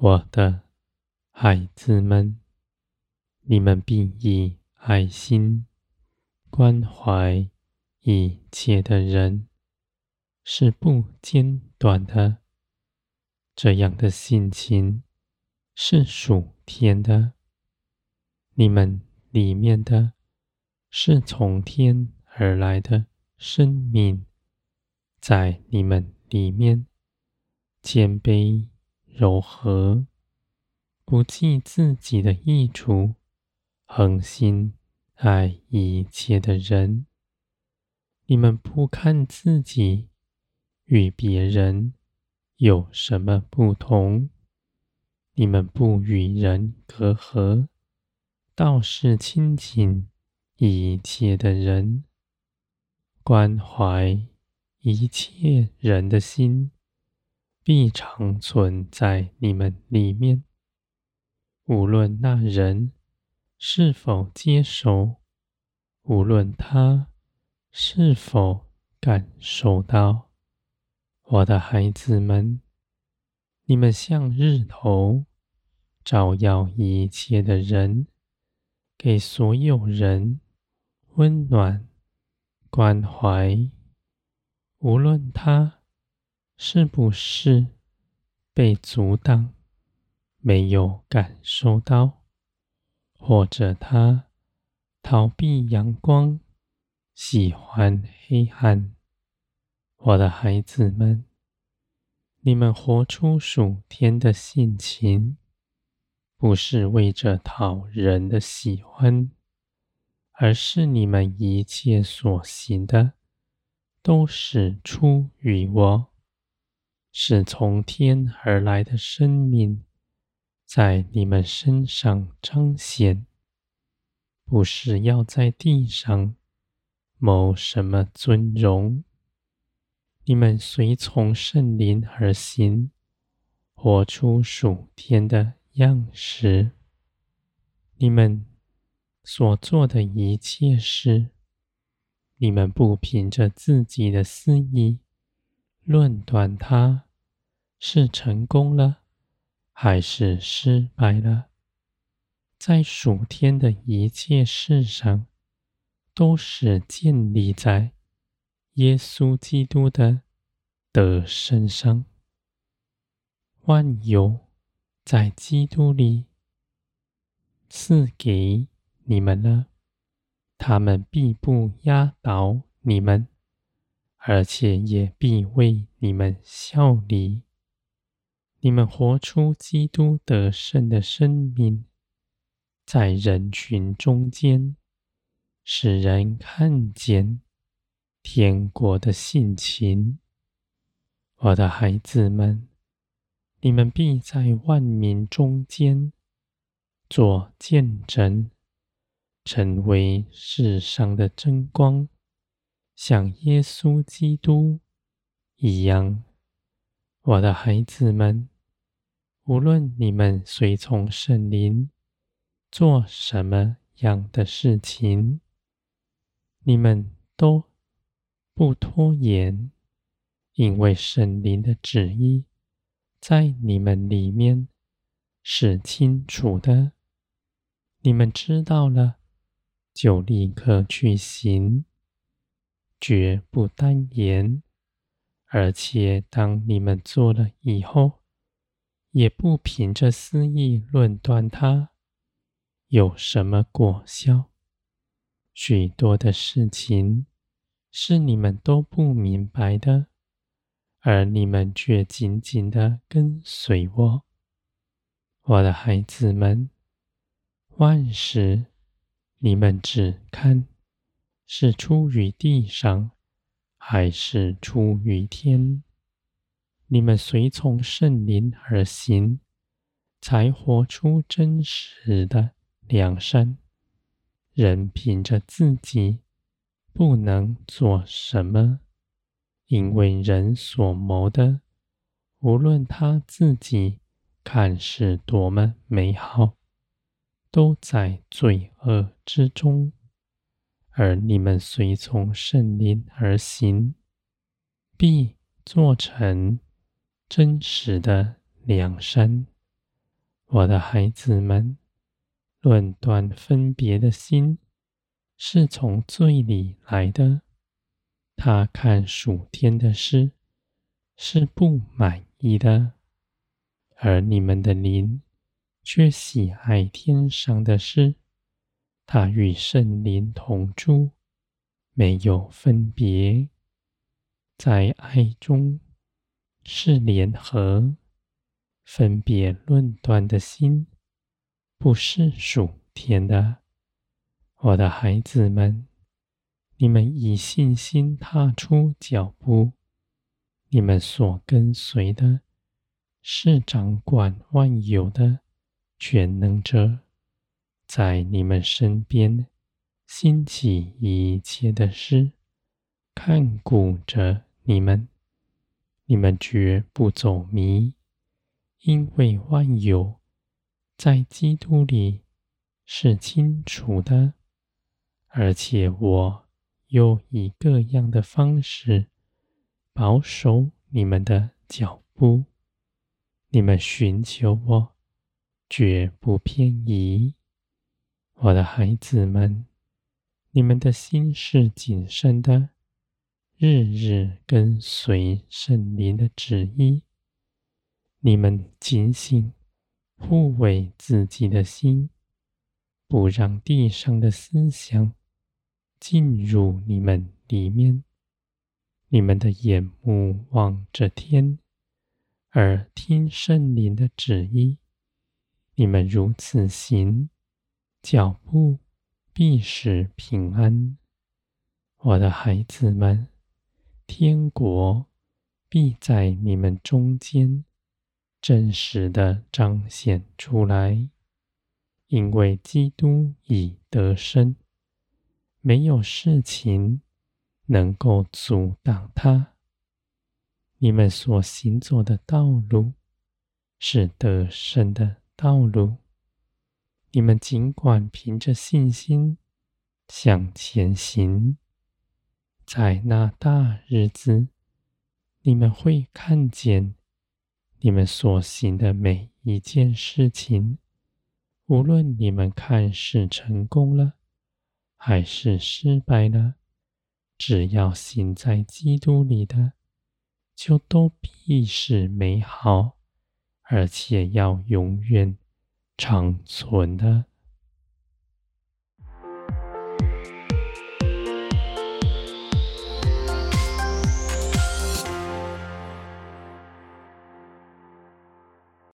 我的孩子们，你们必以爱心关怀一切的人，是不间断的。这样的性情是属天的。你们里面的是从天而来的生命，在你们里面谦卑。柔和，不计自己的益处，恒心爱一切的人。你们不看自己与别人有什么不同，你们不与人隔阂，倒是亲近一切的人，关怀一切人的心。必常存在你们里面，无论那人是否接受，无论他是否感受到。我的孩子们，你们像日头，照耀一切的人，给所有人温暖、关怀，无论他。是不是被阻挡，没有感受到，或者他逃避阳光，喜欢黑暗？我的孩子们，你们活出属天的性情，不是为着讨人的喜欢，而是你们一切所行的，都是出于我。是从天而来的生命，在你们身上彰显，不是要在地上谋什么尊荣。你们随从圣灵而行，活出属天的样式。你们所做的一切事，你们不凭着自己的私意。论断他是成功了还是失败了，在属天的一切事上，都是建立在耶稣基督的的身上。万有在基督里赐给你们了，他们必不压倒你们。而且也必为你们效力。你们活出基督得胜的生命，在人群中间，使人看见天国的性情。我的孩子们，你们必在万民中间做见证，成为世上的真光。像耶稣基督一样，我的孩子们，无论你们随从圣灵做什么样的事情，你们都不拖延，因为圣灵的旨意在你们里面是清楚的。你们知道了，就立刻去行。绝不耽延，而且当你们做了以后，也不凭着私意论断它有什么果效。许多的事情是你们都不明白的，而你们却紧紧的跟随我，我的孩子们。万事你们只看。是出于地上，还是出于天？你们随从圣灵而行，才活出真实的良善。人凭着自己不能做什么，因为人所谋的，无论他自己看是多么美好，都在罪恶之中。而你们随从圣灵而行，必做成真实的良善，我的孩子们，论断分别的心，是从罪里来的。他看属天的事，是不满意的；而你们的灵却喜爱天上的事。他与圣灵同住，没有分别，在爱中是联合。分别论断的心，不是属天的。我的孩子们，你们以信心踏出脚步，你们所跟随的，是掌管万有的全能者，在你们身边兴起一切的事，看顾着你们，你们绝不走迷。因为万有在基督里是清楚的，而且我又以各样的方式保守你们的脚步。你们寻求我，绝不偏移。我的孩子们，你们的心是谨慎的，日日跟随圣灵的旨意。你们警醒，护卫自己的心，不让地上的思想进入你们里面。你们的眼目望着天，耳听圣灵的旨意。你们如此行，脚步必是平安。我的孩子们，天国必在你们中间。真实的彰显出来，因为基督已得胜，没有事情能够阻挡他。你们所行走的道路是得胜的道路，你们尽管凭着信心向前行，在那大日子，你们会看见。你们所行的每一件事情，无论你们看是成功了，还是失败了，只要行在基督里的，就都必是美好，而且要永远长存的。